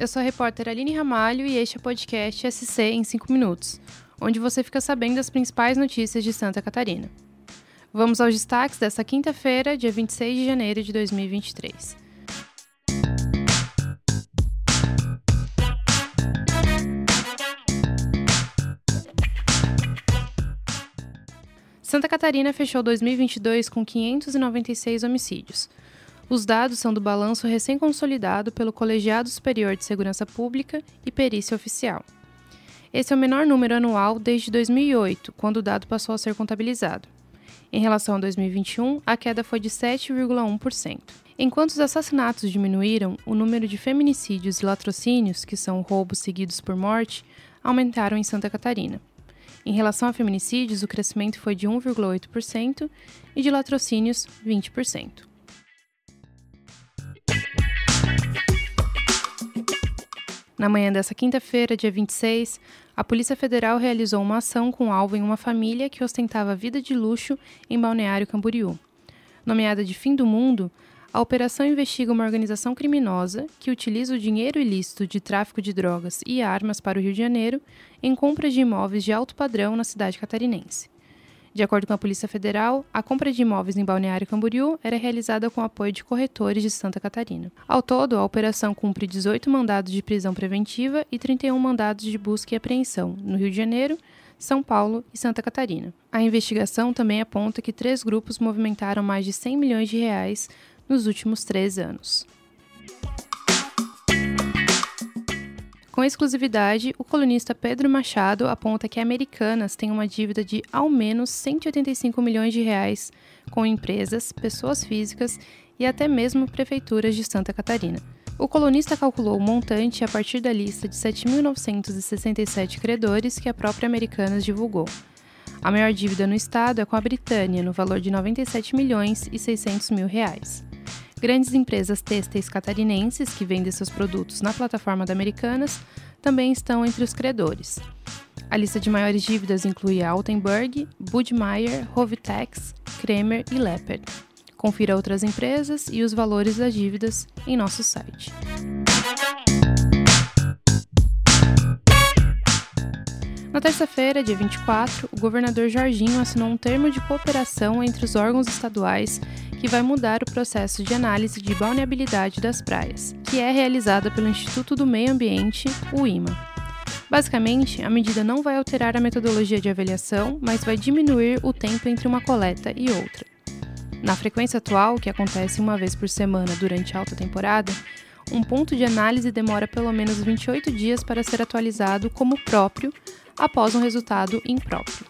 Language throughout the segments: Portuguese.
eu sou a repórter Aline Ramalho e este é o podcast SC em 5 minutos, onde você fica sabendo as principais notícias de Santa Catarina. Vamos aos destaques desta quinta-feira, dia 26 de janeiro de 2023. Santa Catarina fechou 2022 com 596 homicídios. Os dados são do balanço recém-consolidado pelo Colegiado Superior de Segurança Pública e Perícia Oficial. Esse é o menor número anual desde 2008, quando o dado passou a ser contabilizado. Em relação a 2021, a queda foi de 7,1%. Enquanto os assassinatos diminuíram, o número de feminicídios e latrocínios, que são roubos seguidos por morte, aumentaram em Santa Catarina. Em relação a feminicídios, o crescimento foi de 1,8% e de latrocínios, 20%. Na manhã dessa quinta-feira, dia 26, a Polícia Federal realizou uma ação com alvo em uma família que ostentava vida de luxo em Balneário Camboriú. Nomeada de Fim do Mundo, a operação investiga uma organização criminosa que utiliza o dinheiro ilícito de tráfico de drogas e armas para o Rio de Janeiro em compras de imóveis de alto padrão na cidade catarinense. De acordo com a Polícia Federal, a compra de imóveis em Balneário Camboriú era realizada com apoio de corretores de Santa Catarina. Ao todo, a operação cumpre 18 mandados de prisão preventiva e 31 mandados de busca e apreensão no Rio de Janeiro, são Paulo e Santa Catarina. A investigação também aponta que três grupos movimentaram mais de 100 milhões de reais nos últimos três anos. Com exclusividade, o colunista Pedro Machado aponta que Americanas tem uma dívida de ao menos 185 milhões de reais com empresas, pessoas físicas e até mesmo prefeituras de Santa Catarina. O colunista calculou o montante a partir da lista de 7.967 credores que a própria Americanas divulgou. A maior dívida no estado é com a Britânia, no valor de 97 milhões e 600 mil reais. Grandes empresas têxteis catarinenses que vendem seus produtos na plataforma da Americanas também estão entre os credores. A lista de maiores dívidas inclui Altenburg, Budmeier, Rovitex, Kremer e Leopard. Confira outras empresas e os valores das dívidas em nosso site. Na terça-feira, dia 24, o governador Jorginho assinou um termo de cooperação entre os órgãos estaduais que vai mudar o processo de análise de balneabilidade das praias, que é realizada pelo Instituto do Meio Ambiente, o IMA. Basicamente, a medida não vai alterar a metodologia de avaliação, mas vai diminuir o tempo entre uma coleta e outra. Na frequência atual, que acontece uma vez por semana durante a alta temporada, um ponto de análise demora pelo menos 28 dias para ser atualizado como próprio após um resultado impróprio.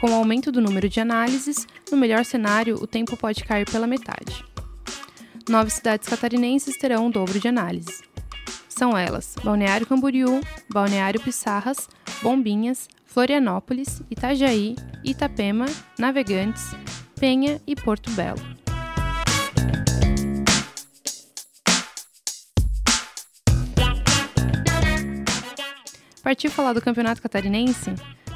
Com o aumento do número de análises, no melhor cenário, o tempo pode cair pela metade. Nove cidades catarinenses terão o dobro de análises. São elas Balneário Camboriú, Balneário Pissarras, Bombinhas, Florianópolis, Itajaí, Itapema, Navegantes, Penha e Porto Belo. Partiu falar do Campeonato Catarinense?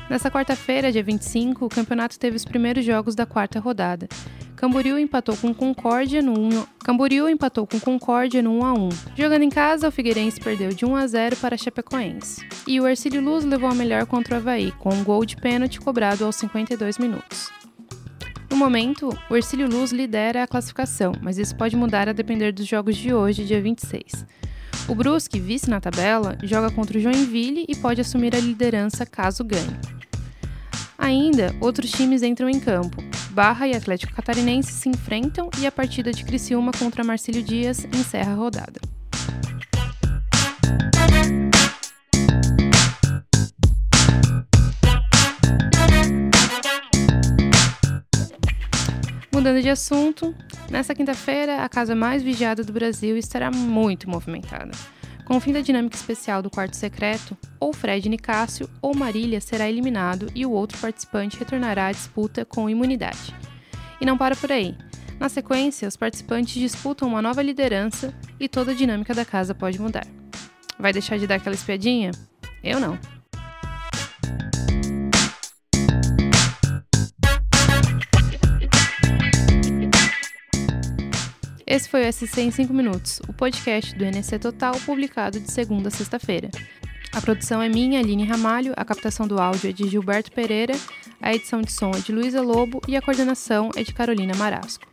Nessa quarta-feira, dia 25, o campeonato teve os primeiros jogos da quarta rodada. Camboriú empatou com Concórdia no 1 Camboriú empatou com Concórdia no 1 a 1. Jogando em casa, o Figueirense perdeu de 1 a 0 para a Chapecoense. E o Ercílio Luz levou a melhor contra o Havaí, com um gol de pênalti cobrado aos 52 minutos. No momento, o Ercílio Luz lidera a classificação, mas isso pode mudar a depender dos jogos de hoje, dia 26. O Brusque, vice na tabela, joga contra o Joinville e pode assumir a liderança caso ganhe. Ainda, outros times entram em campo. Barra e Atlético Catarinense se enfrentam e a partida de Criciúma contra Marcílio Dias encerra a rodada. Mudando de assunto, nesta quinta-feira, a casa mais vigiada do Brasil estará muito movimentada. Com o fim da dinâmica especial do quarto secreto, ou Fred Nicásio ou Marília será eliminado e o outro participante retornará à disputa com imunidade. E não para por aí. Na sequência, os participantes disputam uma nova liderança e toda a dinâmica da casa pode mudar. Vai deixar de dar aquela espiadinha? Eu não. Esse foi o SC em 5 minutos, o podcast do NSC Total publicado de segunda a sexta-feira. A produção é minha, Aline Ramalho, a captação do áudio é de Gilberto Pereira, a edição de som é de Luísa Lobo e a coordenação é de Carolina Marasco.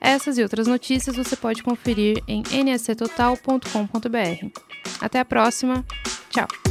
Essas e outras notícias você pode conferir em nsctotal.com.br. Até a próxima. Tchau!